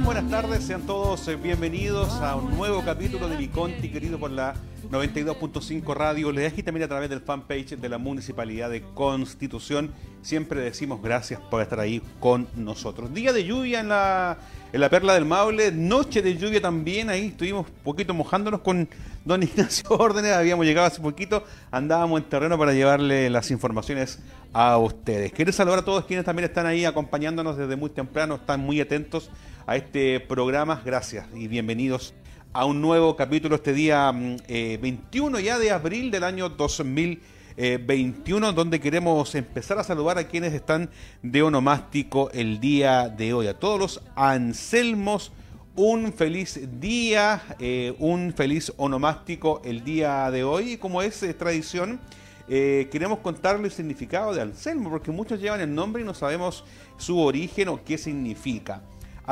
Buenas tardes, sean todos eh, bienvenidos a un nuevo capítulo de Viconti, querido por la 92.5 Radio Le y también a través del fanpage de la Municipalidad de Constitución. Siempre decimos gracias por estar ahí con nosotros. Día de lluvia en la, en la Perla del Maule, noche de lluvia también, ahí estuvimos poquito mojándonos con don Ignacio Órdenes, habíamos llegado hace poquito, andábamos en terreno para llevarle las informaciones a ustedes. Quiero saludar a todos quienes también están ahí acompañándonos desde muy temprano, están muy atentos a este programa. Gracias y bienvenidos a un nuevo capítulo este día 21 mm, eh, ya de abril del año 2021, donde queremos empezar a saludar a quienes están de onomástico el día de hoy. A todos los Anselmos, un feliz día, eh, un feliz onomástico el día de hoy. Como es eh, tradición, eh, queremos contarle el significado de Anselmo, porque muchos llevan el nombre y no sabemos su origen o qué significa.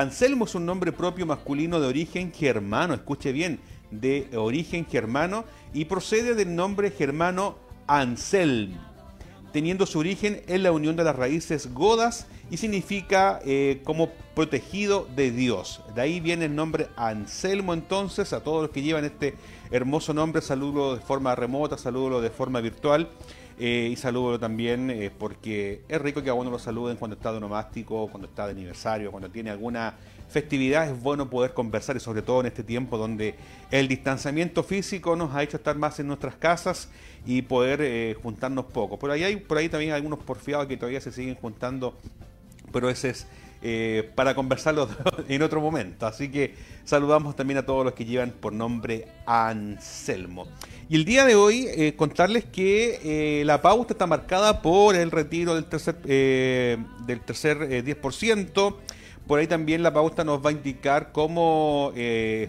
Anselmo es un nombre propio masculino de origen germano, escuche bien, de origen germano y procede del nombre germano Anselm, teniendo su origen en la unión de las raíces godas y significa eh, como protegido de Dios. De ahí viene el nombre Anselmo entonces, a todos los que llevan este hermoso nombre, saludo de forma remota, saludo de forma virtual. Eh, y saludo también eh, porque es rico que a uno lo saluden cuando está de onomástico, cuando está de aniversario, cuando tiene alguna festividad. Es bueno poder conversar y sobre todo en este tiempo donde el distanciamiento físico nos ha hecho estar más en nuestras casas y poder eh, juntarnos poco. Por ahí hay por ahí también algunos porfiados que todavía se siguen juntando, pero ese es eh, para conversarlo en otro momento. Así que saludamos también a todos los que llevan por nombre Anselmo. Y el día de hoy eh, contarles que eh, la pauta está marcada por el retiro del tercer, del tercer 10%. Por ahí también la pauta nos va a indicar cómo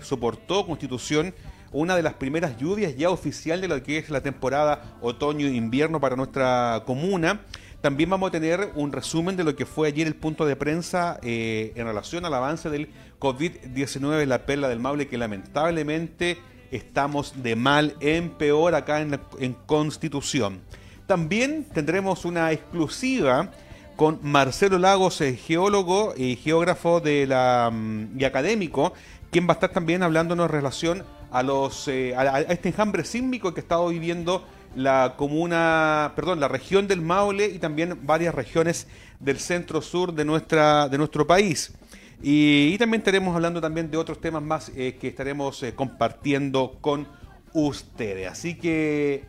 soportó Constitución una de las primeras lluvias ya oficial de lo que es la temporada otoño-invierno para nuestra comuna. También vamos a tener un resumen de lo que fue ayer el punto de prensa eh, en relación al avance del COVID-19 en la perla del Maule, que lamentablemente estamos de mal en peor acá en, Constitución. También tendremos una exclusiva con Marcelo Lagos, eh, geólogo y geógrafo de la, mm, y académico, quien va a estar también hablándonos en relación a, los, eh, a este enjambre sísmico que ha estado viviendo la comuna, perdón, la región del Maule y también varias regiones del centro sur de, nuestra, de nuestro país. Y, también estaremos hablando también de otros temas más eh, que estaremos eh, compartiendo con ustedes. Así que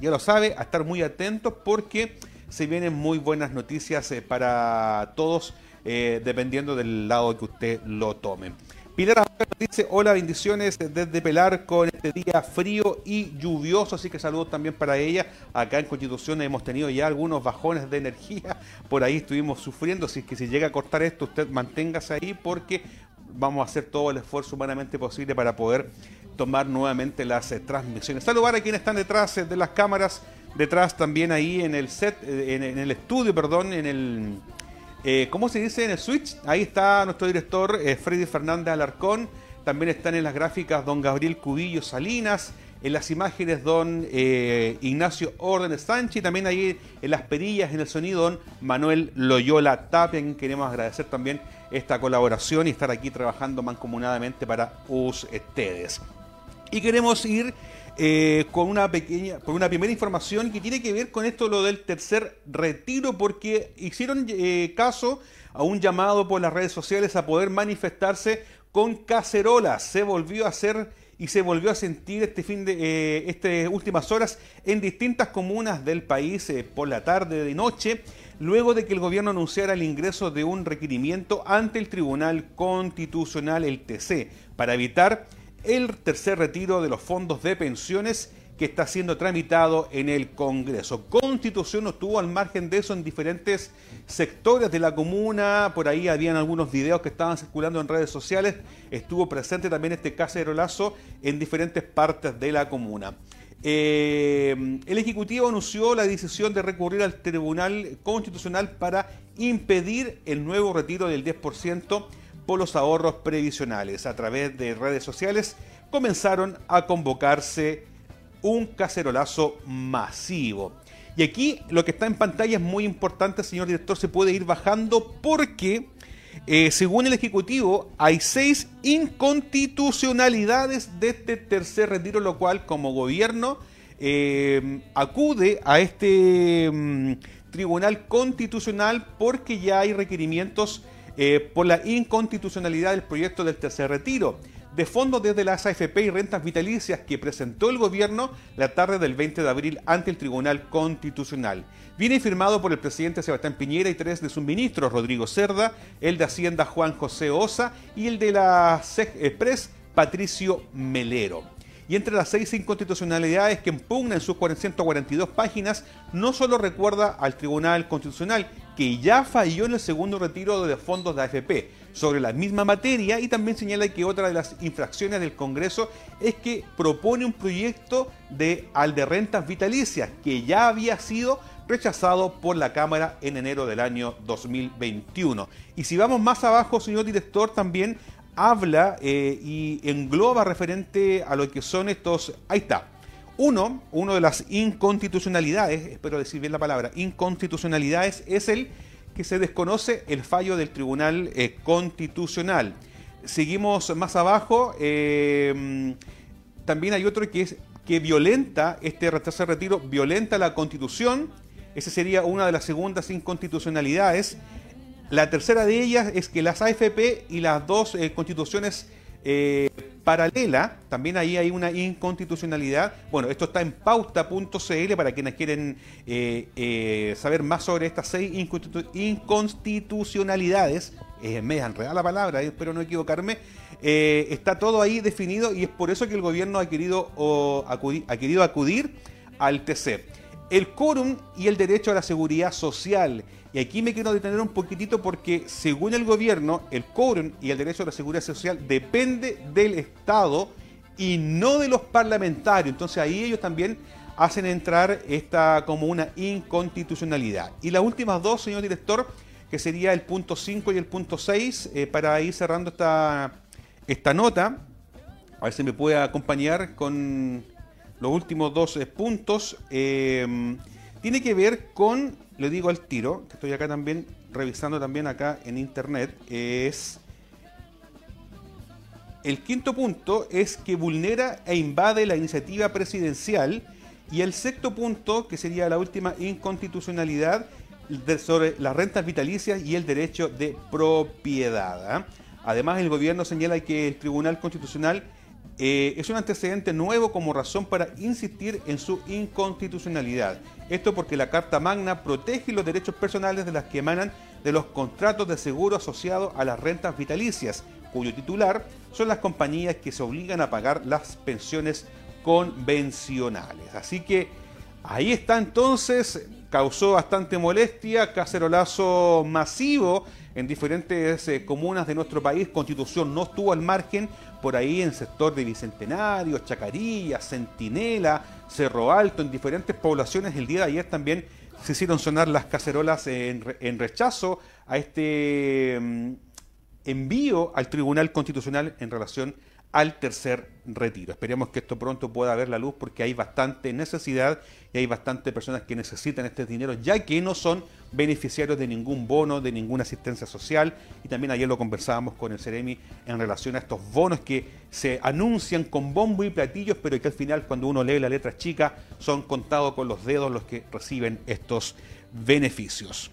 ya lo sabe, a estar muy atentos porque se vienen muy buenas noticias eh, para todos, dependiendo del lado que usted lo tome. Pilar dice, hola, bendiciones desde Pelar con este día frío y lluvioso, así que saludos también para ella. Acá en Constitución hemos tenido ya algunos bajones de energía, por ahí estuvimos sufriendo, así que si llega a cortar esto, usted manténgase ahí porque vamos a hacer todo el esfuerzo humanamente posible para poder tomar nuevamente las eh, transmisiones. Saludar a quienes están detrás eh, de las cámaras, detrás también ahí en el set, eh, en el estudio, perdón, en el eh, ¿Cómo se dice en el Switch? Ahí está nuestro director eh, Freddy Fernández Alarcón. También están en las gráficas don Gabriel Cubillo Salinas. En las imágenes don eh, Ignacio Orden Sánchez. Y también ahí en las perillas, en el sonido, don Manuel Loyola Tapia. queremos agradecer también esta colaboración y estar aquí trabajando mancomunadamente para ustedes. Y queremos ir eh, con una pequeña, con una primera información que tiene que ver con esto lo del tercer retiro, porque hicieron eh, caso a un llamado por las redes sociales a poder manifestarse con cacerolas. Se volvió a hacer y se volvió a sentir este fin de eh, estas últimas horas en distintas comunas del país por la tarde de noche, luego de que el gobierno anunciara el ingreso de un requerimiento ante el Tribunal Constitucional, el TC, para evitar el tercer retiro de los fondos de pensiones que está siendo tramitado en el Congreso. Constitución no estuvo al margen de eso en diferentes sectores de la comuna, por ahí habían algunos videos que estaban circulando en redes sociales, estuvo presente también este cacerolazo en diferentes partes de la comuna. Eh, el Ejecutivo anunció la decisión de recurrir al Tribunal Constitucional para impedir el nuevo retiro del 10% por los ahorros previsionales. A través de redes sociales comenzaron a convocarse un cacerolazo masivo. Y aquí lo que está en pantalla es muy importante, señor director, se puede ir bajando porque Eh, según el Ejecutivo, hay seis inconstitucionalidades de este tercer retiro, lo cual como gobierno eh, acude a este mm, Tribunal Constitucional porque ya hay requerimientos eh, por la inconstitucionalidad del proyecto del tercer retiro de fondos desde las AFP y rentas vitalicias que presentó el gobierno la tarde del 20 de abril ante el Tribunal Constitucional. Viene firmado por el presidente Sebastián Piñera y tres de sus ministros, Rodrigo Cerda, el de Hacienda Juan José Osa y el de la SEC Express, Patricio Melero. Y entre las seis inconstitucionalidades que impugna en sus 442 páginas, no solo recuerda al Tribunal Constitucional, que ya falló en el segundo retiro de fondos de AFP, sobre la misma materia y también señala que otra de las infracciones del Congreso es que propone un proyecto de al de rentas vitalicias que ya había sido rechazado por la Cámara en enero del año 2021. Y si vamos más abajo, señor director, también habla eh, y engloba referente a lo que son estos... Ahí está. Uno, uno de las inconstitucionalidades, espero decir bien la palabra, inconstitucionalidades, es el que se desconoce el fallo del Tribunal eh, Constitucional. Seguimos más abajo. Eh, también hay otro que es que violenta este tercer retiro, violenta la Constitución. Esa sería una de las segundas inconstitucionalidades. La tercera de ellas es que las AFP y las dos eh, constituciones eh, paralela, también ahí hay una inconstitucionalidad. Bueno, esto está en pauta.cl para quienes quieren eh, eh, saber más sobre estas seis inconstitucionalidades. Es media enredada la palabra, espero no equivocarme. está todo ahí definido y es por eso que el gobierno ha querido, acudir, ha querido acudir al TC. El quórum y el derecho a la seguridad social y aquí me quiero detener un poquitito porque según el gobierno, el quórum y el derecho a la seguridad social depende del Estado y no de los parlamentarios. Entonces ahí ellos también hacen entrar esta como una inconstitucionalidad. Y las últimas dos, señor director, que sería el punto 5 y el punto 6, eh, para ir cerrando esta, esta nota, a ver si me puede acompañar con los últimos dos eh, puntos, eh, tiene que ver con le digo al tiro, que estoy acá también revisando también acá en internet, es el quinto punto es que vulnera e invade la iniciativa presidencial y el sexto punto, que sería la última inconstitucionalidad sobre las rentas vitalicias y el derecho de propiedad. ¿ah? Además, el gobierno señala que el Tribunal Constitucional eh, es un antecedente nuevo como razón para insistir en su inconstitucionalidad. Esto porque la Carta Magna protege los derechos personales de las que emanan de los contratos de seguro asociados a las rentas vitalicias, cuyo titular son las compañías que se obligan a pagar las pensiones convencionales. Así que ahí está entonces, causó bastante molestia, cacerolazo masivo en diferentes eh, comunas de nuestro país. Constitución no estuvo al margen por ahí en sector de Bicentenario, Chacarilla, Centinela, Cerro Alto, en diferentes poblaciones. El día de ayer también se hicieron sonar las cacerolas en, rechazo a este mm, envío al Tribunal Constitucional en relación al tercer retiro. Esperemos que esto pronto pueda ver la luz porque hay bastante necesidad y hay bastantes personas que necesitan este dinero ya que no son beneficiarios de ningún bono, de ninguna asistencia social y también ayer lo conversábamos con el Ceremi en relación a estos bonos que se anuncian con bombo y platillos pero que al final cuando uno lee la letra chica son contados con los dedos los que reciben estos beneficios.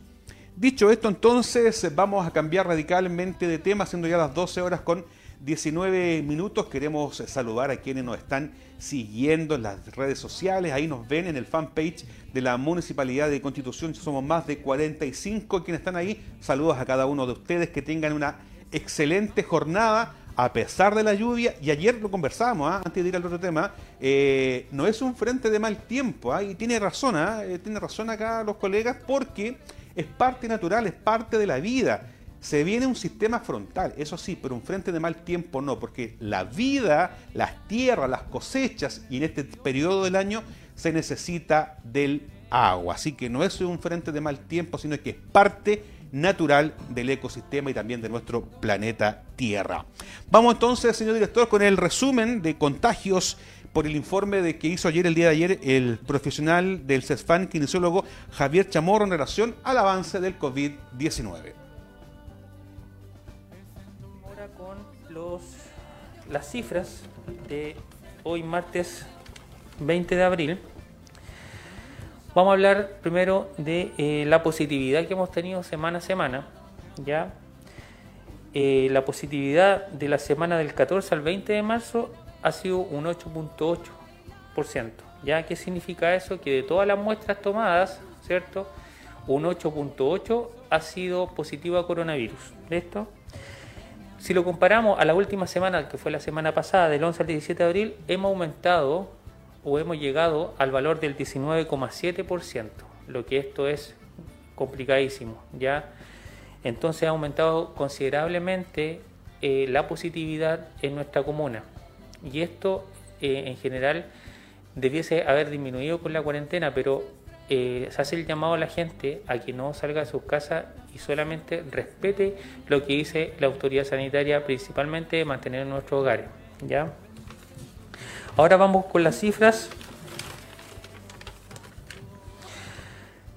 Dicho esto entonces vamos a cambiar radicalmente de tema siendo ya las 12 horas con 19 minutos. Queremos saludar a quienes nos están siguiendo en las redes sociales. Ahí nos ven en el fanpage de la Municipalidad de Constitución. Somos más de 45 quienes están ahí. Saludos a cada uno de ustedes. Que tengan una excelente jornada a pesar de la lluvia, y ayer lo conversamos, ¿ah? antes de ir al otro tema, eh, no es un frente de mal tiempo, ¿ah? y tiene razón, ¿ah? eh, tiene razón acá los colegas, porque es parte natural, es parte de la vida. Se viene un sistema frontal, eso sí, pero un frente de mal tiempo no, porque la vida, las tierras, las cosechas y en este periodo del año se necesita del agua. Así que no es un frente de mal tiempo, sino que es parte natural del ecosistema y también de nuestro planeta Tierra. Vamos entonces, señor director, con el resumen de contagios por el informe de que hizo ayer, el día de ayer, el profesional del CESFAN, kinesiólogo Javier Chamorro, en relación al avance del COVID-19. Las cifras de hoy martes 20 de abril. Vamos a hablar primero de eh, la positividad que hemos tenido semana a semana. ¿ya? Eh, la positividad de la semana del 14 al 20 de marzo ha sido un 8.8%. ¿Ya qué significa eso? Que de todas las muestras tomadas, ¿cierto? Un 8.8 ha sido positivo a coronavirus. ¿Listo? Si lo comparamos a la última semana, que fue la semana pasada, del 11 al 17 de abril, hemos aumentado o hemos llegado al valor del 19,7%, lo que esto es complicadísimo, ¿ya? Entonces ha aumentado considerablemente eh, la positividad en nuestra comuna. Y esto eh, en general debiese haber disminuido con la cuarentena, pero eh, se hace el llamado a la gente a que no salga de sus casas y solamente respete lo que dice la autoridad sanitaria, principalmente mantener nuestros hogares. ¿ya? Ahora vamos con las cifras.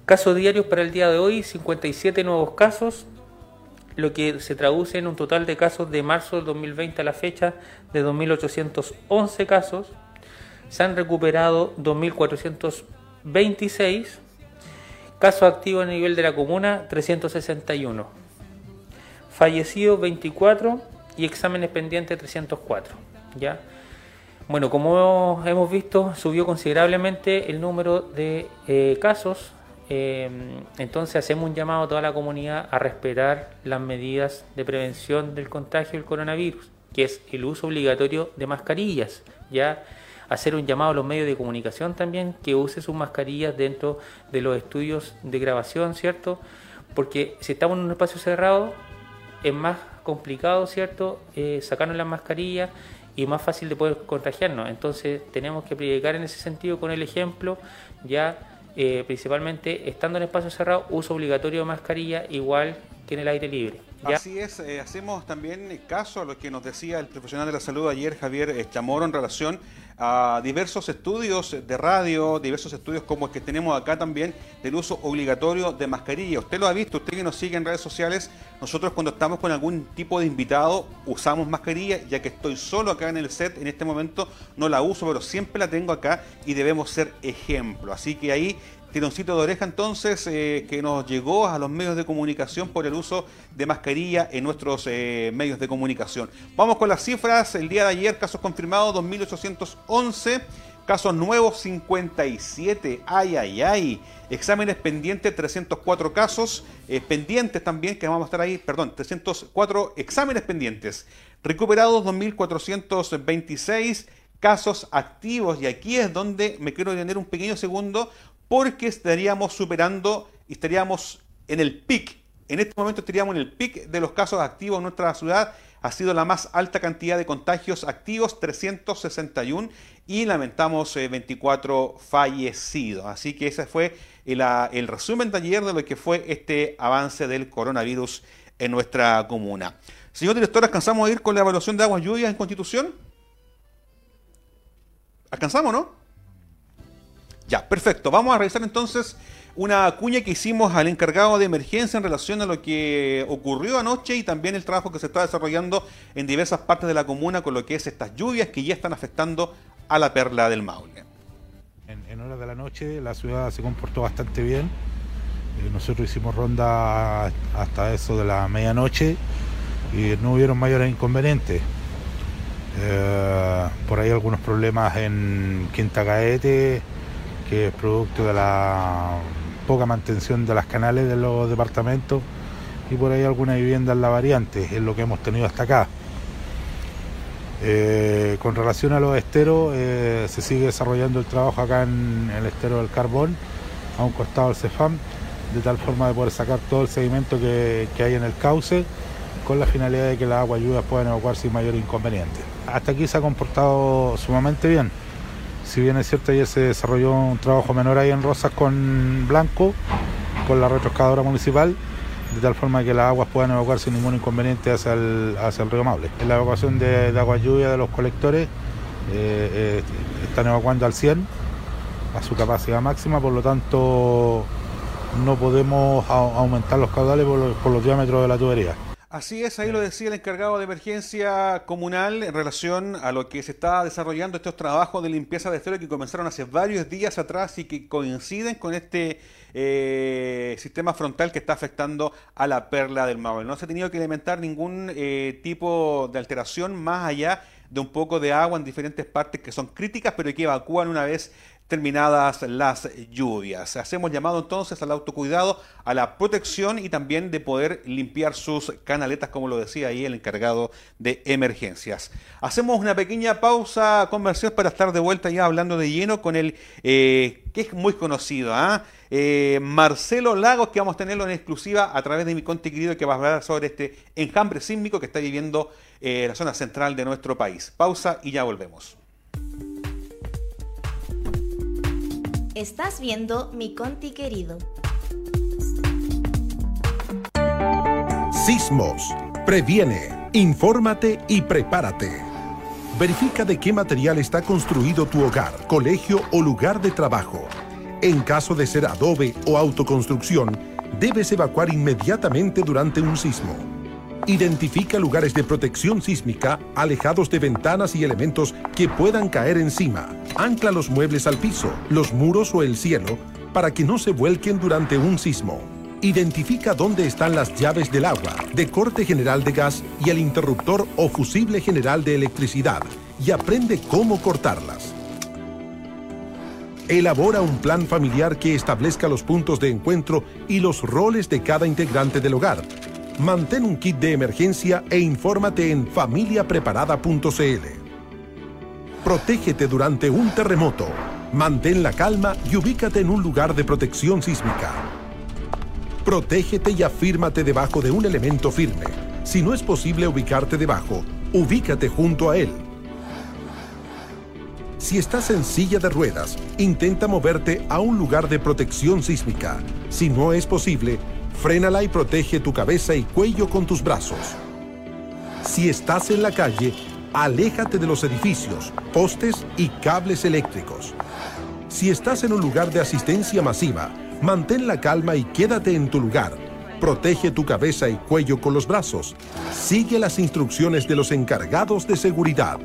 Casos diarios para el día de hoy, 57 nuevos casos, lo que se traduce en un total de casos de marzo del 2020 a la fecha de 2.811 casos. Se han recuperado 2.426 casos activos a nivel de la comuna, 361. Fallecidos 24 y exámenes pendientes 304. ¿ya? Bueno, como hemos visto, subió considerablemente el número de eh, casos. Eh, entonces hacemos un llamado a toda la comunidad a respetar las medidas de prevención del contagio del coronavirus, que es el uso obligatorio de mascarillas. Ya hacer un llamado a los medios de comunicación también que use sus mascarillas dentro de los estudios de grabación, ¿cierto? Porque si estamos en un espacio cerrado es más complicado, ¿cierto? Eh, sacarnos las mascarillas y más fácil de poder contagiarnos. Entonces tenemos que predicar en ese sentido con el ejemplo, ya eh, principalmente estando en espacio cerrado, uso obligatorio de mascarilla igual que en el aire libre. Así es, eh, hacemos también caso a lo que nos decía el profesional de la salud ayer, Javier Chamorro, en relación a diversos estudios de radio, diversos estudios como el que tenemos acá también, del uso obligatorio de mascarilla. Usted lo ha visto, usted que nos sigue en redes sociales, nosotros cuando estamos con algún tipo de invitado usamos mascarilla, ya que estoy solo acá en el set, en este momento no la uso, pero siempre la tengo acá y debemos ser ejemplo. Así que ahí tironcito de oreja entonces eh, que nos llegó a los medios de comunicación por el uso de mascarilla en nuestros eh, medios de comunicación. Vamos con las cifras. El día de ayer casos confirmados 2.811, casos nuevos 57, ay, ay, ay. Exámenes pendientes 304 casos, eh, pendientes también que vamos a estar ahí, perdón, 304 exámenes pendientes. Recuperados 2.426 casos activos y aquí es donde me quiero detener un pequeño segundo porque estaríamos superando y estaríamos en el pic. En este momento estaríamos en el pic de los casos activos en nuestra ciudad. Ha sido la más alta cantidad de contagios activos, 361, y lamentamos 24 eh, fallecidos. Así que ese fue el, el resumen de ayer de lo que fue este avance del coronavirus en nuestra comuna. Señor director, ¿alcanzamos a ir con la evaluación de aguas lluvias en Constitución? ¿Alcanzamos, no? Ya, perfecto. Vamos a revisar entonces una cuña que hicimos al encargado de emergencia en relación a lo que ocurrió anoche y también el trabajo que se está desarrollando en diversas partes de la comuna con lo que es estas lluvias que ya están afectando a la perla del Maule. En, horas de la noche la ciudad se comportó bastante bien. Eh, nosotros hicimos ronda hasta eso de la medianoche y no hubieron mayores inconvenientes. Eh, por ahí algunos problemas en Quinta Gaete que es producto de la poca mantención de las canales de los departamentos y por ahí alguna vivienda en la variante, es lo que hemos tenido hasta acá. Eh, con relación a los esteros, eh, se sigue desarrollando el trabajo acá en el estero del carbón, a un costado del CEFAM, de tal forma de poder sacar todo el sedimento que, que hay en el cauce, con la finalidad de que las aguas lluvias puedan evacuar sin mayor inconveniente. Hasta aquí se ha comportado sumamente bien. Si bien es cierto, ayer se desarrolló un trabajo menor ahí en Rosas con Blanco, con la retroscadora municipal, de tal forma que las aguas puedan evacuar sin ningún inconveniente hacia el, hacia el río Maule. En la evacuación de, agua lluvia de los colectores eh, eh, están evacuando al 100 a su capacidad máxima, por lo tanto no podemos aumentar los caudales por los diámetros de la tubería. Así es, ahí lo decía el encargado de emergencia comunal en relación a lo que se está desarrollando estos trabajos de limpieza de estero que comenzaron hace varios días atrás y que coinciden con este eh, sistema frontal que está afectando a la perla del Maule. No se ha tenido que alimentar ningún eh, tipo de alteración más allá de un poco de agua en diferentes partes que son críticas, pero que evacúan una vez terminadas las lluvias. Hacemos llamado entonces al autocuidado, a la protección y también de poder limpiar sus canaletas, como lo decía ahí el encargado de emergencias. Hacemos una pequeña pausa conversión para estar de vuelta ya hablando de lleno con el eh, que es muy conocido, ¿ah? eh, Marcelo Lagos, que vamos a tenerlo en exclusiva a través de mi conti querido, que va a hablar sobre este enjambre sísmico que está viviendo eh, la zona central de nuestro país. Pausa y ya volvemos. Estás viendo mi Conti querido. Sismos. Previene, infórmate y prepárate. Verifica de qué material está construido tu hogar, colegio o lugar de trabajo. En caso de ser adobe o autoconstrucción, debes evacuar inmediatamente durante un sismo. Identifica lugares de protección sísmica alejados de ventanas y elementos que puedan caer encima. Ancla los muebles al piso, los muros o el cielo para que no se vuelquen durante un sismo. Identifica dónde están las llaves del agua, de corte general de gas y el interruptor o fusible general de electricidad y aprende cómo cortarlas. Elabora un plan familiar que establezca los puntos de encuentro y los roles de cada integrante del hogar Mantén un kit de emergencia e infórmate en familiapreparada.cl. Protégete durante un terremoto. Mantén la calma y ubícate en un lugar de protección sísmica. Protégete y afírmate debajo de un elemento firme. Si no es posible ubicarte debajo, ubícate junto a él. Si estás en silla de ruedas, intenta moverte a un lugar de protección sísmica. Si no es posible, Frénala y protege tu cabeza y cuello con tus brazos. Si estás en la calle, aléjate de los edificios, postes y cables eléctricos. Si estás en un lugar de asistencia masiva, mantén la calma y quédate en tu lugar. Protege tu cabeza y cuello con los brazos. Sigue las instrucciones de los encargados de seguridad.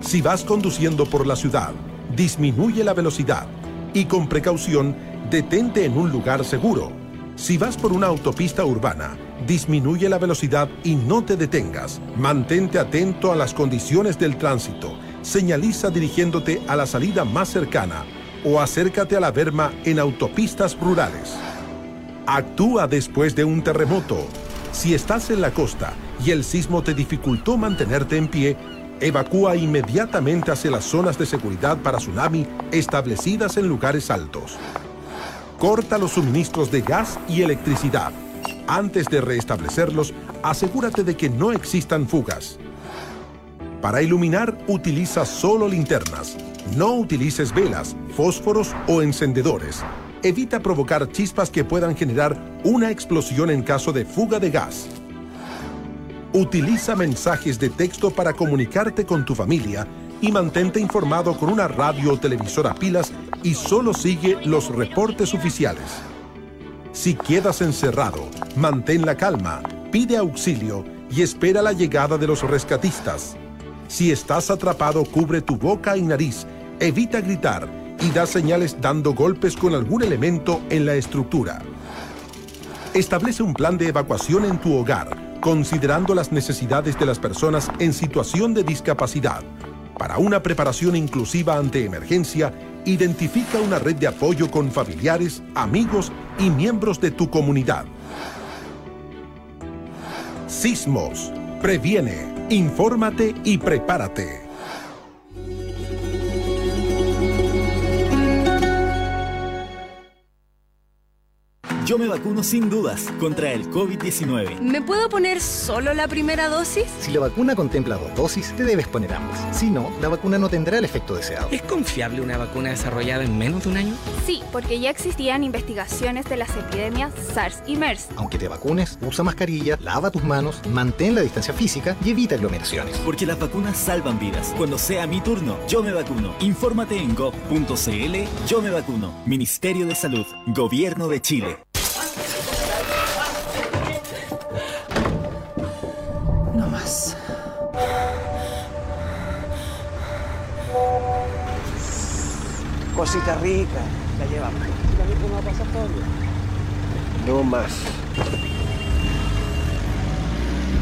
Si vas conduciendo por la ciudad, disminuye la velocidad y con precaución detente en un lugar seguro si vas por una autopista urbana, disminuye la velocidad y no te detengas. Mantente atento a las condiciones del tránsito. Señaliza dirigiéndote a la salida más cercana o acércate a la berma en autopistas rurales. Actúa después de un terremoto. Si estás en la costa y el sismo te dificultó mantenerte en pie, evacúa inmediatamente hacia las zonas de seguridad para tsunami establecidas en lugares altos. Corta los suministros de gas y electricidad. Antes de restablecerlos, asegúrate de que no existan fugas. Para iluminar, utiliza solo linternas. No utilices velas, fósforos o encendedores. Evita provocar chispas que puedan generar una explosión en caso de fuga de gas. Utiliza mensajes de texto para comunicarte con tu familia y mantente informado con una radio o televisor a pilas y solo sigue los reportes oficiales. Si quedas encerrado, mantén la calma, pide auxilio y espera la llegada de los rescatistas. Si estás atrapado, cubre tu boca y nariz, evita gritar y da señales dando golpes con algún elemento en la estructura. Establece un plan de evacuación en tu hogar, considerando las necesidades de las personas en situación de discapacidad para una preparación inclusiva ante emergencia, identifica una red de apoyo con familiares, amigos y miembros de tu comunidad. Sismos. Previene, infórmate y prepárate. Yo me vacuno sin dudas contra el COVID-19. ¿Me puedo poner solo la primera dosis? Si la vacuna contempla dos dosis, te debes poner ambas. Si no, la vacuna no tendrá el efecto deseado. ¿Es confiable una vacuna desarrollada en menos de un año? Sí, porque ya existían investigaciones de las epidemias SARS y MERS. Aunque te vacunes, usa mascarilla, lava tus manos, mantén la distancia física y evita aglomeraciones. Porque las vacunas salvan vidas. Cuando sea mi turno, yo me vacuno. Infórmate en gov.cl Yo me vacuno. Ministerio de Salud. Gobierno de Chile. Cosita rica, la llevamos. ¿Cómo va a pasar todo? No más.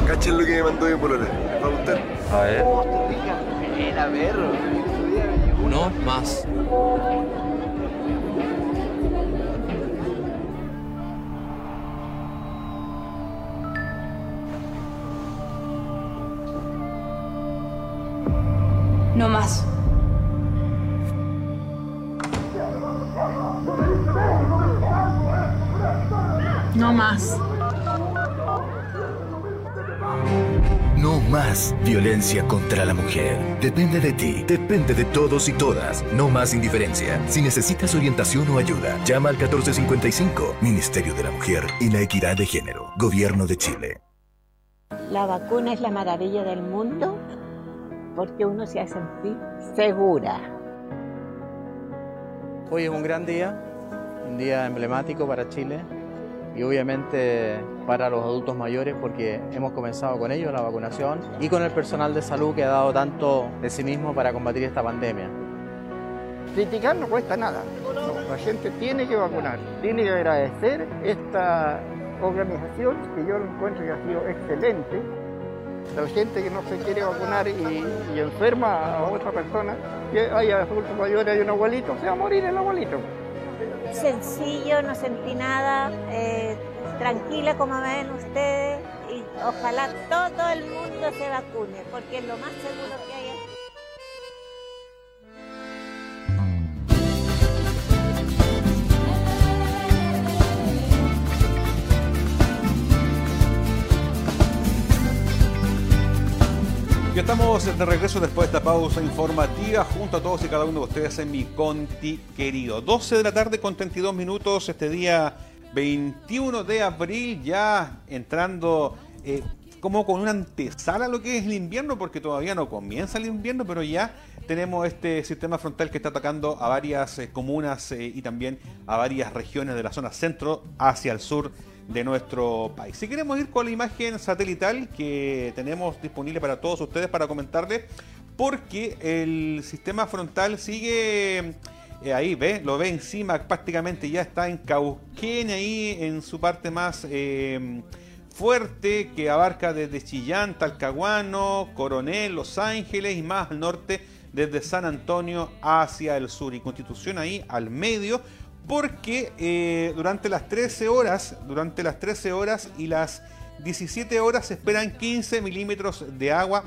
Cachen lo que me mandó mi polola. ¿Les va a gustar? A ver. Era perro. No más. No más. Más. No más violencia contra la mujer. Depende de ti, depende de todos y todas. No más indiferencia. Si necesitas orientación o ayuda, llama al 1455, Ministerio de la Mujer y la Equidad de Género, Gobierno de Chile. La vacuna es la maravilla del mundo porque uno se hace sentir segura. Hoy es un gran día, un día emblemático para Chile y obviamente para los adultos mayores porque hemos comenzado con ellos la vacunación y con el personal de salud que ha dado tanto de sí mismo para combatir esta pandemia. Criticar no cuesta nada, No, la gente tiene que vacunar, tiene que agradecer esta organización que yo encuentro que ha sido excelente. La gente que no se quiere vacunar y, y enferma a otra persona, que haya adultos mayores y un abuelito, se va a morir el abuelito. Sencillo, no sentí nada, eh, tranquila como ven ustedes y ojalá todo el mundo se vacune porque es lo más seguro estamos de regreso después de esta pausa informativa junto a todos y cada uno de ustedes en mi Conti querido. 12 de la tarde con 32 minutos este día 21 de abril ya entrando eh, como con una antesala lo que es el invierno porque todavía no comienza el invierno pero ya tenemos este sistema frontal que está atacando a varias eh, comunas eh, y también a varias regiones de la zona centro hacia el sur de nuestro país. Si queremos ir con la imagen satelital que tenemos disponible para todos ustedes para comentarles, porque el sistema frontal sigue eh, ahí, ve, lo ve encima prácticamente, ya está en Cauquén ahí en su parte más eh, fuerte que abarca desde Chillán, Talcahuano, Coronel, Los Ángeles y más al norte desde San Antonio hacia el sur y Constitución ahí al medio porque eh, durante las 13 horas, durante las 13 horas y las 17 horas se esperan 15 milímetros de agua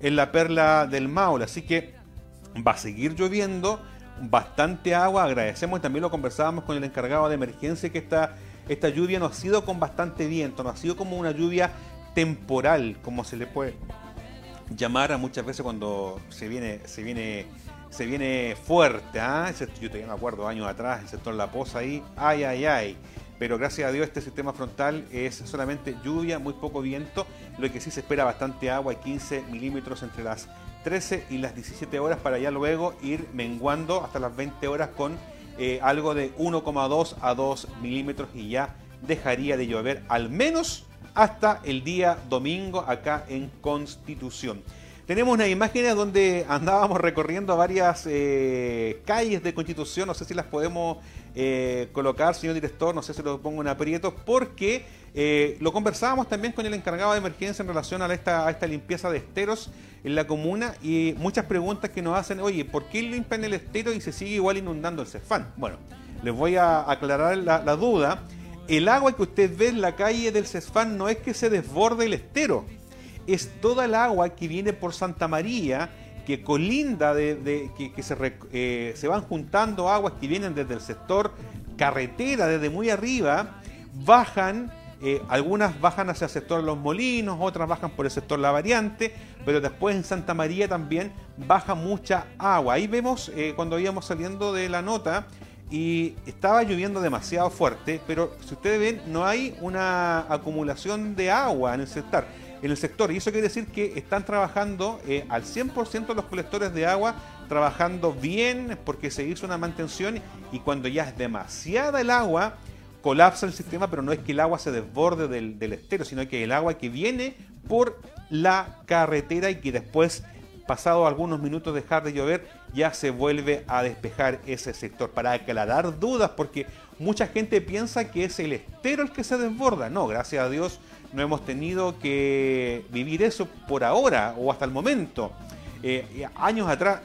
en la perla del Maule, así que va a seguir lloviendo bastante agua, agradecemos y también lo conversábamos con el encargado de emergencia que esta, esta lluvia no ha sido con bastante viento, no ha sido como una lluvia temporal, como se le puede llamar a muchas veces cuando se viene, se viene se viene fuerte, ¿ah? Yo todavía me acuerdo años atrás, el sector La Poza ahí, ay, ay, ay. Pero gracias a Dios este sistema frontal es solamente lluvia, muy poco viento, lo que sí se espera bastante agua, 15 milímetros entre las 13 y las 17 horas para ya luego ir menguando hasta las 20 horas con eh, algo de 1,2 a 2 milímetros y ya dejaría de llover al menos hasta el día domingo acá en Constitución. Tenemos unas imágenes donde andábamos recorriendo varias eh, calles de Constitución, no sé si las podemos eh, colocar, señor director, no sé si lo pongo en aprietos, porque eh, lo conversábamos también con el encargado de emergencia en relación a esta, limpieza de esteros en la comuna y muchas preguntas que nos hacen, oye, ¿por qué limpian el estero y se sigue igual inundando el Cefán? Bueno, les voy a aclarar la, la duda. El agua que usted ve en la calle del Cefán no es que se desborde el estero, es toda el agua que viene por Santa María, que colinda, de, que, se, eh, se, van juntando aguas que vienen desde el sector carretera, desde muy arriba, bajan, eh, algunas bajan hacia el sector Los Molinos, otras bajan por el sector La Variante, pero después en Santa María también baja mucha agua. Ahí vemos eh, cuando íbamos saliendo de la nota, y estaba lloviendo demasiado fuerte, pero si ustedes ven, no hay una acumulación de agua en el sector en el sector. Y eso quiere decir que están trabajando eh, al 100% los colectores de agua, trabajando bien porque se hizo una mantención y cuando ya es demasiada el agua, colapsa el sistema, pero no es que el agua se desborde del, del estero, sino que el agua que viene por la carretera y que después pasado algunos minutos dejar de llover, ya se vuelve a despejar ese sector para aclarar dudas, porque mucha gente piensa que es el estero el que se desborda. No, gracias a Dios no hemos tenido que vivir eso por ahora o hasta el momento. Eh, años atrás.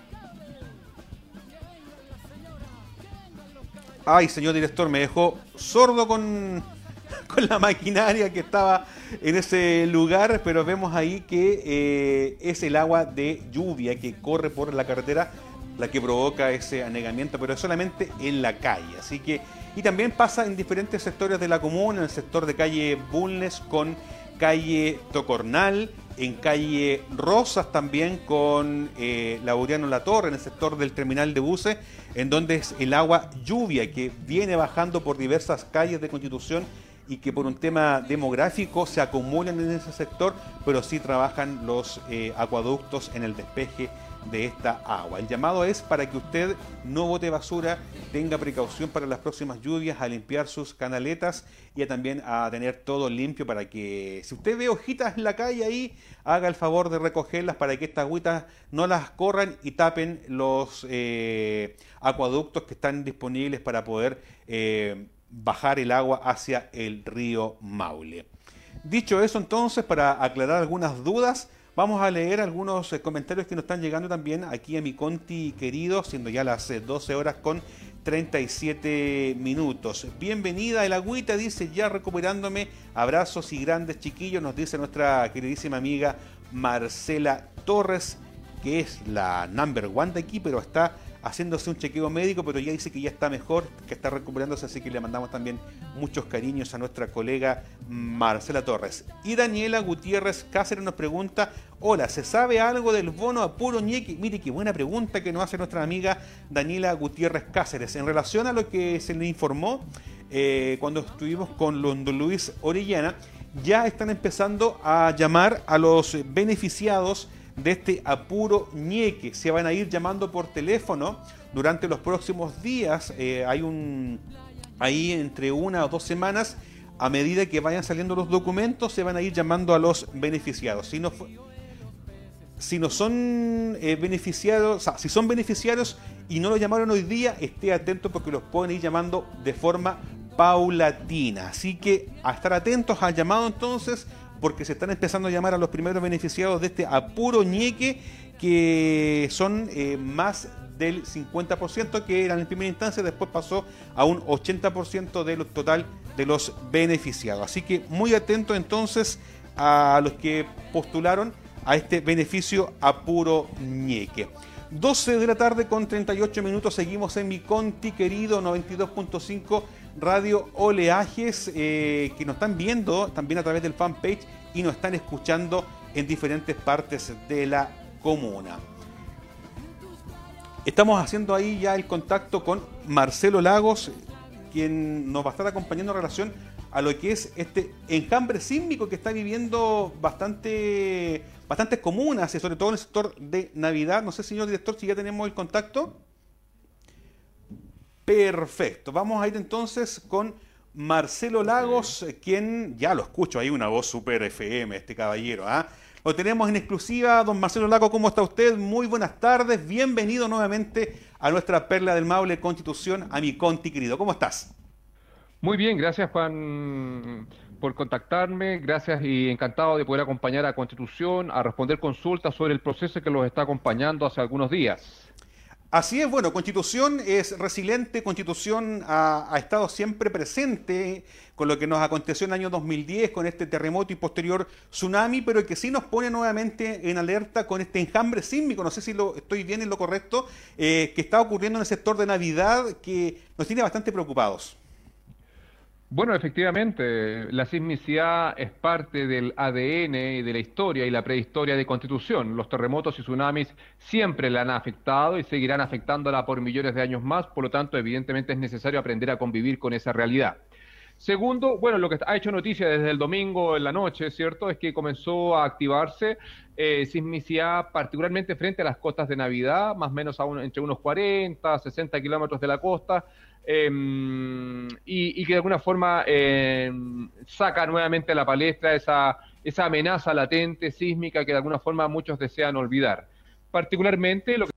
Ay, señor director, me dejó sordo con, con la maquinaria que estaba en ese lugar, pero vemos ahí que eh, es el agua de lluvia que corre por la carretera la que provoca ese anegamiento, pero es solamente en la calle. Así que, y también pasa en diferentes sectores de la comuna, en el sector de calle Bulnes con calle Tocornal, en calle Rosas también con eh, Lauriano La Torre, en el sector del terminal de buses, en donde es el agua lluvia que viene bajando por diversas calles de Constitución y que por un tema demográfico se acumulan en ese sector, pero sí trabajan los eh, acueductos en el despeje de esta agua. El llamado es para que usted no bote basura, tenga precaución para las próximas lluvias, a limpiar sus canaletas y también a tener todo limpio para que si usted ve hojitas en la calle ahí, haga el favor de recogerlas para que estas agüitas no las corran y tapen los eh, acueductos que están disponibles para poder eh, bajar el agua hacia el río Maule. Dicho eso entonces, para aclarar algunas dudas, Vamos a leer algunos eh, comentarios que nos están llegando también aquí a mi Conti querido, siendo ya las 12 eh, horas con 37 minutos. Bienvenida el agüita, dice ya recuperándome. Abrazos y grandes chiquillos, nos dice nuestra queridísima amiga Marcela Torres, que es la number one de aquí, pero está haciéndose un chequeo médico, pero ya dice que ya está mejor, que está recuperándose, así que le mandamos también muchos cariños a nuestra colega Marcela Torres. Y Daniela Gutiérrez Cáceres nos pregunta, hola, ¿se sabe algo del bono a puro? Mire qué buena pregunta que nos hace nuestra amiga Daniela Gutiérrez Cáceres. En relación a lo que se le informó eh, cuando estuvimos con Luis Orellana, ya están empezando a llamar a los beneficiados de este apuro ñeque. Se van a ir llamando por teléfono durante los próximos días. Eh, hay un. Ahí entre una o dos semanas, a medida que vayan saliendo los documentos, se van a ir llamando a los beneficiados. Si no, si no son eh, beneficiados, si son beneficiarios y no lo llamaron hoy día, esté atento porque los pueden ir llamando de forma paulatina. Así que a estar atentos al llamado entonces porque se están empezando a llamar a los primeros beneficiados de este apuro ñeque, que son eh, más del 50% que eran en primera instancia, después pasó a un 80% del total de los beneficiados. Así que muy atento entonces a los que postularon a este beneficio apuro ñeque. 12 de la tarde con 38 minutos seguimos en mi Conti querido 92.5 Radio Oleajes, eh, que nos están viendo también a través del fanpage y nos están escuchando en diferentes partes de la comuna. Estamos haciendo ahí ya el contacto con Marcelo Lagos, quien nos va a estar acompañando en relación a lo que es este enjambre sísmico que está viviendo bastante, bastantes comunas, y sobre todo en el sector de Navidad. No sé, señor director, si ya tenemos el contacto. Perfecto. Vamos a ir entonces con Marcelo Lagos, quien ya lo escucho ahí, una voz super FM, este caballero. ¿ah? Lo tenemos en exclusiva. Don Marcelo Lagos, ¿cómo está usted? Muy buenas tardes. Bienvenido nuevamente a nuestra Perla del Maule Constitución, a mi Conti querido. ¿Cómo estás? Muy bien, gracias Juan por contactarme, gracias y encantado de poder acompañar a Constitución a responder consultas sobre el proceso que los está acompañando hace algunos días. Así es, bueno, Constitución es resiliente, Constitución ha, estado siempre presente con lo que nos aconteció en el año 2010, con este terremoto y posterior tsunami, pero que sí nos pone nuevamente en alerta con este enjambre sísmico, no sé si lo estoy bien en lo correcto, eh, que está ocurriendo en el sector de Navidad, que nos tiene bastante preocupados. Bueno, efectivamente, la sismicidad es parte del ADN y de la historia y la prehistoria de Constitución. Los terremotos y tsunamis siempre la han afectado y seguirán afectándola por millones de años más, por lo tanto, evidentemente es necesario aprender a convivir con esa realidad. Segundo, bueno, lo que ha hecho noticia desde el domingo en la noche, ¿cierto? Es que comenzó a activarse eh, sismicidad particularmente frente a las costas de Navidad, más o menos entre unos 40, 60 kilómetros de la costa, Em, y, que de alguna forma em, saca nuevamente a la palestra esa, esa amenaza latente sísmica que de alguna forma muchos desean olvidar. particularmente lo que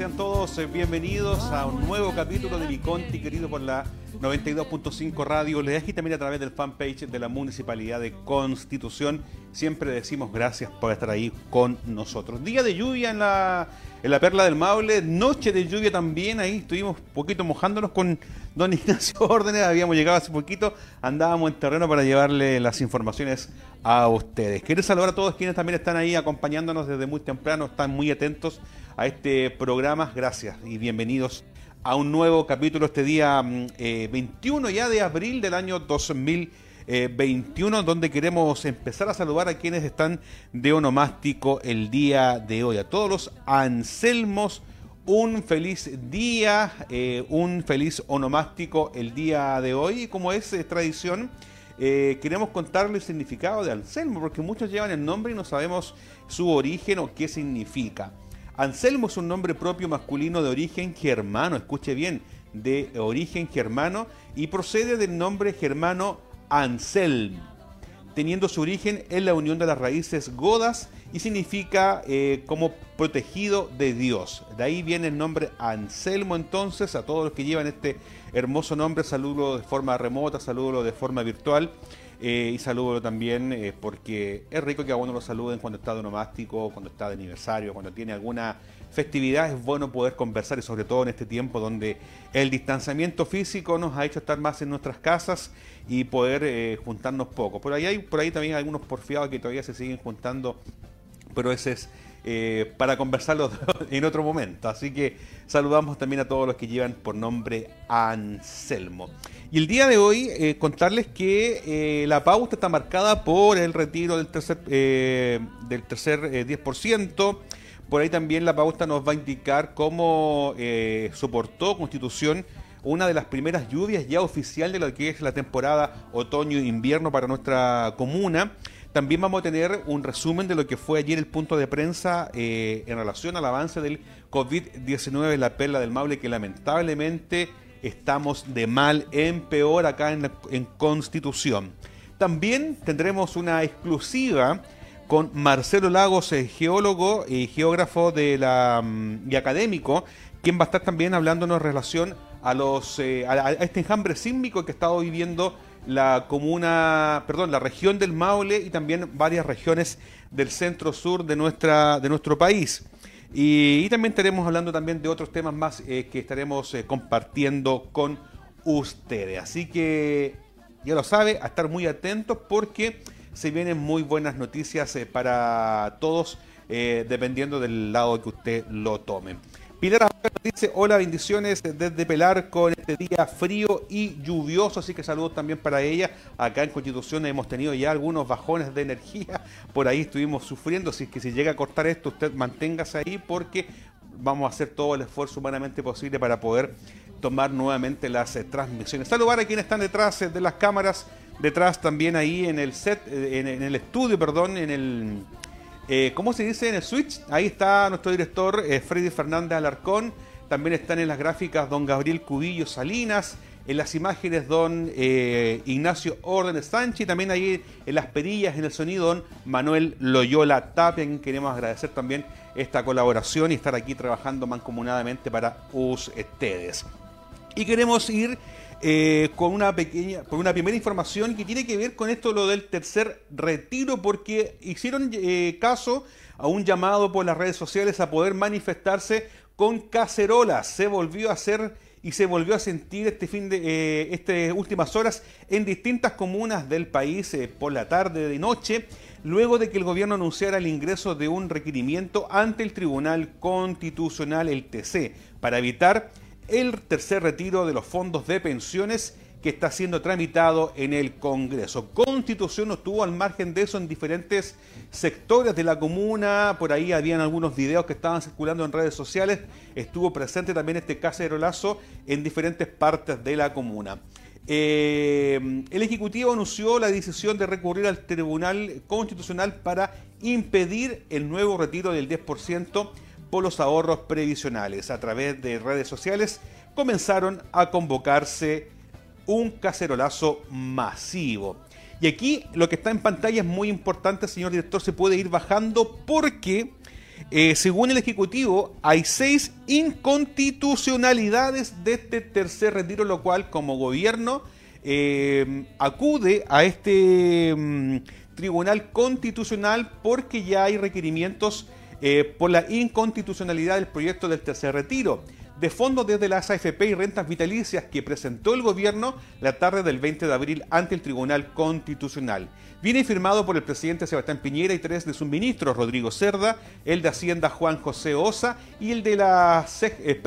Sean todos eh, bienvenidos a un nuevo capítulo de Mi Conti, querido por la 92.5 Radio. Les y también a través del fanpage de la Municipalidad de Constitución. Siempre decimos gracias por estar ahí con nosotros. Día de lluvia en la, en la Perla del Maule, noche de lluvia también. Ahí estuvimos un poquito mojándonos con don Ignacio Órdenes. Habíamos llegado hace poquito, andábamos en terreno para llevarle las informaciones a ustedes. Quiero saludar a todos quienes también están ahí acompañándonos desde muy temprano, están muy atentos a este programa. Gracias y bienvenidos a un nuevo capítulo este día mm, eh, 21 ya de abril del año 2021, donde queremos empezar a saludar a quienes están de onomástico el día de hoy, a todos los Anselmos. un feliz día, eh, un feliz onomástico el día de hoy. Y como es eh, tradición, eh, queremos contarle el significado de Anselmo, porque muchos llevan el nombre y no sabemos su origen o qué significa. Anselmo es un nombre propio masculino de origen germano, escuche bien, de origen germano y procede del nombre germano Anselm, teniendo su origen en la unión de las raíces godas y significa eh, como protegido de Dios. De ahí viene el nombre Anselmo entonces, a todos los que llevan este hermoso nombre, saludo de forma remota, saludo de forma virtual. Eh, y saludo también eh, porque es rico que a uno lo saluden cuando está de onomástico, cuando está de aniversario, cuando tiene alguna festividad. Es bueno poder conversar y sobre todo en este tiempo donde el distanciamiento físico nos ha hecho estar más en nuestras casas y poder eh, juntarnos poco. Por ahí hay por ahí también algunos porfiados que todavía se siguen juntando, pero ese es eh, para conversarlo en otro momento. Así que saludamos también a todos los que llevan por nombre Anselmo. Y el día de hoy eh, contarles que eh, la pauta está marcada por el retiro del tercer, del tercer 10%. Por ahí también la pauta nos va a indicar cómo soportó Constitución una de las primeras lluvias ya oficial de lo que es la temporada otoño-invierno para nuestra comuna. También vamos a tener un resumen de lo que fue ayer el punto de prensa eh, en relación al avance del COVID-19 en la perla del Maule, que lamentablemente estamos de mal en peor acá en, Constitución. También tendremos una exclusiva con Marcelo Lagos, eh, geólogo y geógrafo de la, mm, y académico, quien va a estar también hablándonos en relación a, los, eh, a este enjambre sísmico que ha estado viviendo la comuna, perdón, la región del Maule y también varias regiones del centro sur de, nuestra, de nuestro país. Y, también estaremos hablando también de otros temas más eh, que estaremos eh, compartiendo con ustedes. Así que ya lo sabe, a estar muy atentos porque se vienen muy buenas noticias eh, para todos, dependiendo del lado que usted lo tome. Pilar Azuela dice, hola, bendiciones desde Pelar con este día frío y lluvioso, así que saludos también para ella. Acá en Constitución hemos tenido ya algunos bajones de energía, por ahí estuvimos sufriendo, así que si llega a cortar esto, usted manténgase ahí porque vamos a hacer todo el esfuerzo humanamente posible para poder tomar nuevamente las eh, transmisiones. Saludar a quienes están detrás eh, de las cámaras, detrás también ahí en el set, eh, en el estudio, perdón, en el eh, ¿Cómo se dice en el Switch? Ahí está nuestro director eh, Freddy Fernández Alarcón. También están en las gráficas don Gabriel Cubillo Salinas. En las imágenes don eh, Ignacio Orden Sánchez. Y también ahí en las perillas, en el sonido, don Manuel Loyola Tapia. Queremos agradecer también esta colaboración y estar aquí trabajando mancomunadamente para ustedes. Y queremos ir eh, con una pequeña, con una primera información que tiene que ver con esto lo del tercer retiro, porque hicieron eh, caso a un llamado por las redes sociales a poder manifestarse con cacerolas. Se volvió a hacer y se volvió a sentir este fin de eh, estas últimas horas en distintas comunas del país eh, por la tarde de noche luego de que el gobierno anunciara el ingreso de un requerimiento ante el Tribunal Constitucional el TC para evitar el tercer retiro de los fondos de pensiones que está siendo tramitado en el Congreso. Constitución no estuvo al margen de eso en diferentes sectores de la comuna, por ahí habían algunos videos que estaban circulando en redes sociales, estuvo presente también este cacerolazo en diferentes partes de la comuna. Eh, el Ejecutivo anunció la decisión de recurrir al Tribunal Constitucional para impedir el nuevo retiro del 10% por los ahorros previsionales. A través de redes sociales comenzaron a convocarse un cacerolazo masivo. Y aquí lo que está en pantalla es muy importante, señor director, se puede ir bajando porque, eh, según el Ejecutivo, hay seis inconstitucionalidades de este tercer retiro, lo cual como gobierno eh, acude a este mm, Tribunal Constitucional porque ya hay requerimientos eh, por la inconstitucionalidad del proyecto del tercer retiro de fondos desde las AFP y rentas vitalicias que presentó el gobierno la tarde del 20 de abril ante el Tribunal Constitucional. Viene firmado por el presidente Sebastián Piñera y tres de sus ministros, Rodrigo Cerda, el de Hacienda Juan José Osa y el de la SEC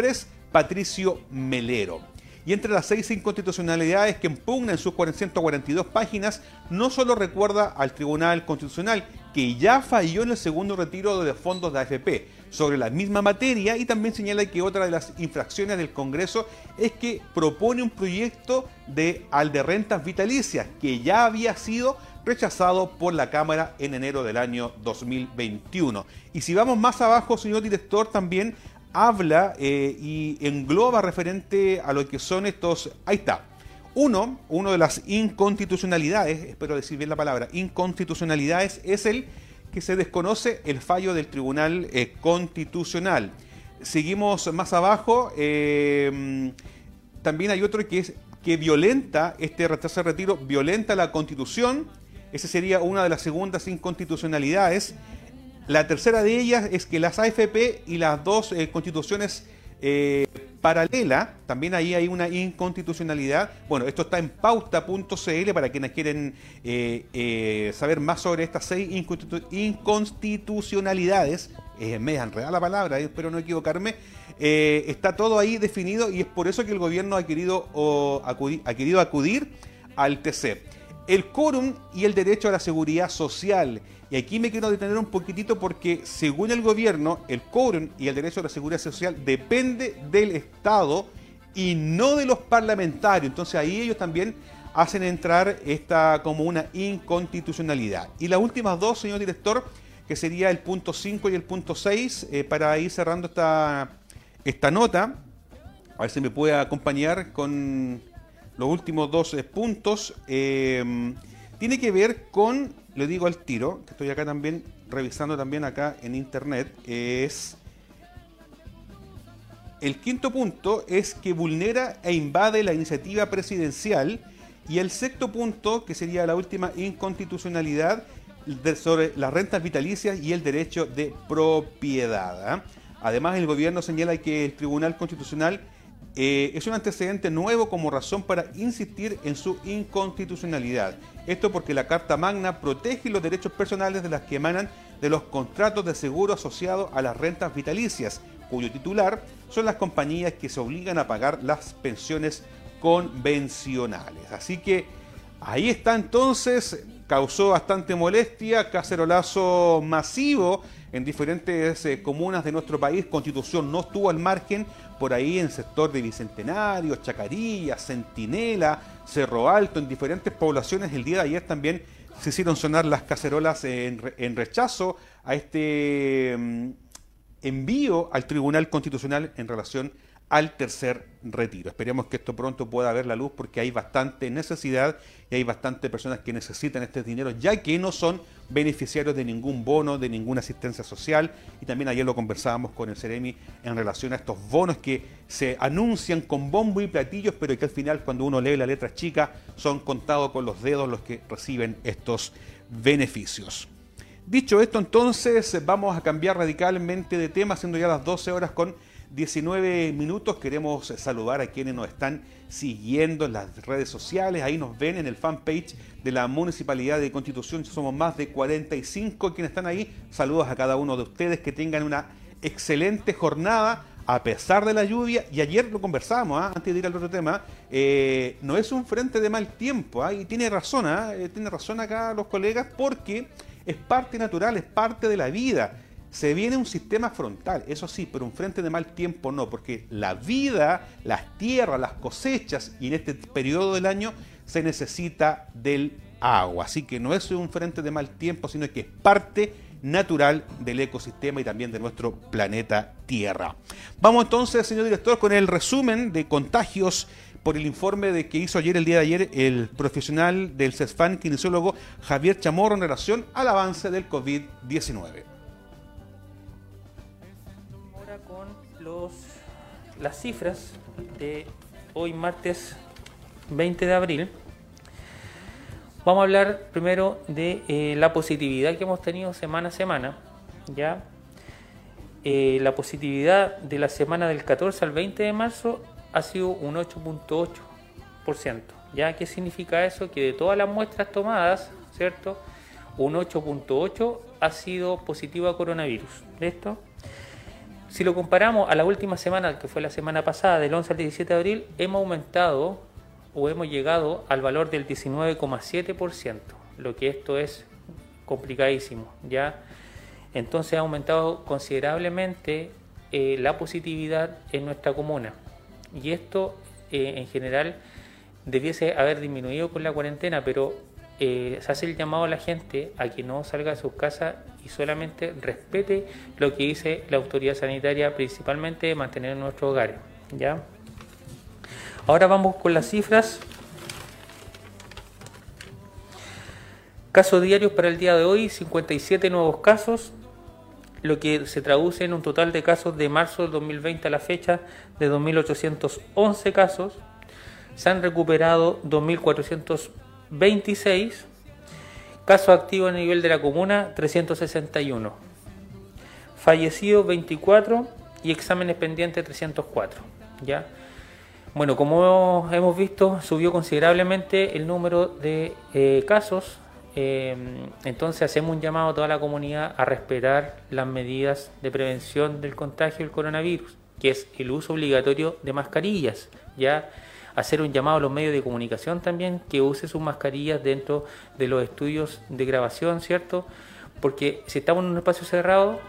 Patricio Melero. Y entre las seis inconstitucionalidades que impugna en sus 442 páginas, no solo recuerda al Tribunal Constitucional, que ya falló en el segundo retiro de fondos de AFP, sobre la misma materia y también señala que otra de las infracciones del Congreso es que propone un proyecto de al de rentas vitalicias que ya había sido rechazado por la Cámara en enero del año 2021. Y si vamos más abajo, señor director, también habla eh, y engloba referente a lo que son estos... Ahí está. Uno, uno de las inconstitucionalidades, espero decir bien la palabra, inconstitucionalidades, es el que se desconoce el fallo del Tribunal eh, Constitucional. Seguimos más abajo, eh, también hay otro que es que violenta, este retraso de retiro, violenta la Constitución, esa sería una de las segundas inconstitucionalidades. La tercera de ellas es que las AFP y las dos eh, constituciones eh, paralelas, también ahí hay una inconstitucionalidad. Bueno, esto está en pauta.cl para quienes quieren eh, saber más sobre estas seis inconstitucionalidades. me enredada la palabra, espero no equivocarme. está todo ahí definido y es por eso que el gobierno ha querido, acudir, ha querido acudir al TC el quórum y el derecho a la seguridad social. Y aquí me quiero detener un poquitito porque según el gobierno, el quórum y el derecho a la seguridad social depende del Estado y no de los parlamentarios. Entonces ahí ellos también hacen entrar esta como una inconstitucionalidad. Y las últimas dos, señor director, que sería el punto 5 y el punto 6, eh, para ir cerrando esta, esta nota. A ver si me puede acompañar con los últimos dos puntos, eh, tiene que ver con, le digo al tiro, que estoy acá también revisando también acá en internet, es... El quinto punto es que vulnera e invade la iniciativa presidencial y el sexto punto, que sería la última inconstitucionalidad sobre las rentas vitalicias y el derecho de propiedad. ¿ah? Además, el gobierno señala que el Tribunal Constitucional eh, es un antecedente nuevo como razón para insistir en su inconstitucionalidad. Esto porque la Carta Magna protege los derechos personales de las que emanan de los contratos de seguro asociados a las rentas vitalicias, cuyo titular son las compañías que se obligan a pagar las pensiones convencionales. Así que ahí está entonces, causó bastante molestia, cacerolazo masivo en diferentes eh, comunas de nuestro país. Constitución no estuvo al margen por ahí en sector de Bicentenario, Chacarilla, Centinela, Cerro Alto, en diferentes poblaciones. El día de ayer también se hicieron sonar las cacerolas en, rechazo a este mm, envío al Tribunal Constitucional en relación al tercer retiro. Esperemos que esto pronto pueda ver la luz porque hay bastante necesidad y hay bastante personas que necesitan este dinero ya que no son beneficiarios de ningún bono, de ninguna asistencia social y también ayer lo conversábamos con el Ceremi en relación a estos bonos que se anuncian con bombo y platillos pero que al final cuando uno lee la letra chica son contados con los dedos los que reciben estos beneficios. Dicho esto entonces vamos a cambiar radicalmente de tema siendo ya las 12 horas con 19 minutos. Queremos saludar a quienes nos están siguiendo en las redes sociales. Ahí nos ven en el fanpage de la Municipalidad de Constitución. Somos más de 45 quienes están ahí. Saludos a cada uno de ustedes. Que tengan una excelente jornada a pesar de la lluvia, y ayer lo conversábamos, ¿ah? antes de ir al otro tema, eh, no es un frente de mal tiempo, y tiene razón, ¿ah? eh, tiene razón acá los colegas, porque es parte natural, es parte de la vida. Se viene un sistema frontal, eso sí, pero un frente de mal tiempo no, porque la vida, las tierras, las cosechas y en este periodo del año se necesita del agua. Así que no es un frente de mal tiempo, sino que es parte natural del ecosistema y también de nuestro planeta Tierra. Vamos entonces, señor director, con el resumen de contagios por el informe de que hizo ayer, el día de ayer, el profesional del CESFAN, kinesiólogo Javier Chamorro, en relación al avance del COVID-19. Las cifras de hoy martes 20 de abril. Vamos a hablar primero de eh, la positividad que hemos tenido semana a semana. Ya eh, la positividad de la semana del 14 al 20 de marzo ha sido un 8.8%. ¿Ya qué significa eso? Que de todas las muestras tomadas, ¿cierto? Un 8.8 ha sido positivo a coronavirus. ¿Listo? Si lo comparamos a la última semana, que fue la semana pasada, del 11 al 17 de abril, hemos aumentado o hemos llegado al valor del 19,7%, lo que esto es complicadísimo. ¿ya? Entonces ha aumentado considerablemente eh, la positividad en nuestra comuna. Y esto eh, en general debiese haber disminuido con la cuarentena, pero eh, se hace el llamado a la gente a que no salga de sus casas y solamente respete lo que dice la autoridad sanitaria, principalmente mantener nuestros hogares. ¿ya? Ahora vamos con las cifras. Casos diarios para el día de hoy, 57 nuevos casos, lo que se traduce en un total de casos de marzo del 2020 a la fecha de 2.811 casos. Se han recuperado 2.426. Casos activos a nivel de la comuna, 361. Fallecidos, 24. Y exámenes pendientes, 304. ¿ya? Bueno, como hemos visto, subió considerablemente el número de eh, casos eh, entonces hacemos un llamado a toda la comunidad a respetar las medidas de prevención del contagio del coronavirus, que es el uso obligatorio de mascarillas. Ya hacer un llamado a los medios de comunicación también que use sus mascarillas dentro de los estudios de grabación, ¿cierto? Porque si estamos en un espacio cerrado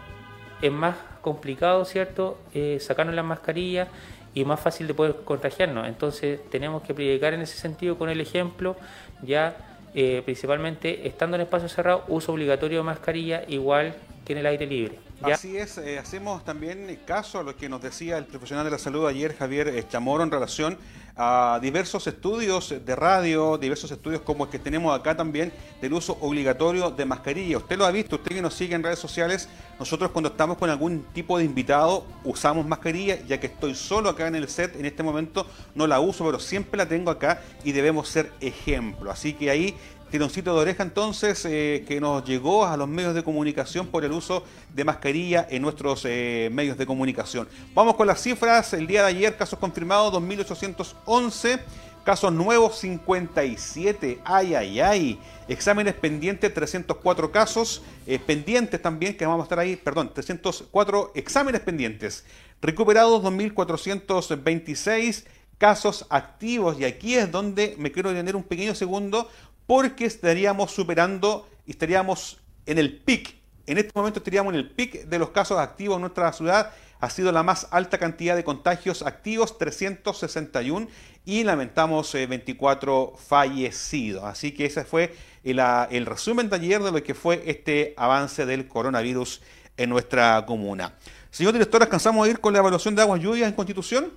es más complicado, ¿cierto? Eh, sacarnos las mascarillas y más fácil de poder contagiarnos. Entonces tenemos que predicar en ese sentido con el ejemplo, ya eh, principalmente estando en espacio cerrado, uso obligatorio de mascarilla igual en el aire libre. Así es, eh, hacemos también caso a lo que nos decía el profesional de la salud ayer, Javier Chamorro, en relación a diversos estudios de radio, diversos estudios como el que tenemos acá también, del uso obligatorio de mascarilla. Usted lo ha visto, usted que nos sigue en redes sociales, nosotros cuando estamos con algún tipo de invitado usamos mascarilla, ya que estoy solo acá en el set en este momento, no la uso, pero siempre la tengo acá y debemos ser ejemplo. Así que ahí tironcito de oreja entonces eh, que nos llegó a los medios de comunicación por el uso de mascarilla en nuestros eh, medios de comunicación. Vamos con las cifras. El día de ayer casos confirmados 2.811. Casos nuevos 57, ay, ay, ay. Exámenes pendientes 304 casos, eh, pendientes también, que vamos a estar ahí, perdón, 304 exámenes pendientes. Recuperados 2.426 casos activos y aquí es donde me quiero detener un pequeño segundo porque estaríamos superando estaríamos en el pic. En este momento estaríamos en el pic de los casos activos en nuestra ciudad. Ha sido la más alta cantidad de contagios activos, 361, y lamentamos 24 eh, fallecidos. Así que ese fue el, ah, el resumen de ayer de lo que fue este avance del coronavirus en nuestra comuna. Señor director, ¿alcanzamos a ir con la evaluación de aguas lluvias en Constitución?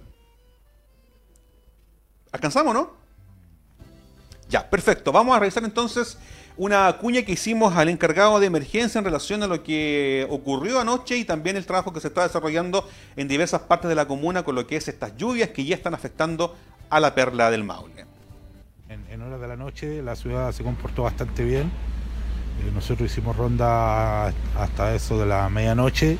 ¿Alcanzamos, no? Ya, perfecto. Vamos a revisar entonces una cuña que hicimos al encargado de emergencia en relación a lo que ocurrió anoche y también el trabajo que se está desarrollando en diversas partes de la comuna con lo que es estas lluvias que ya están afectando a la perla del Maule. En, horas de la noche la ciudad se comportó bastante bien. Eh, nosotros hicimos ronda hasta eso de la medianoche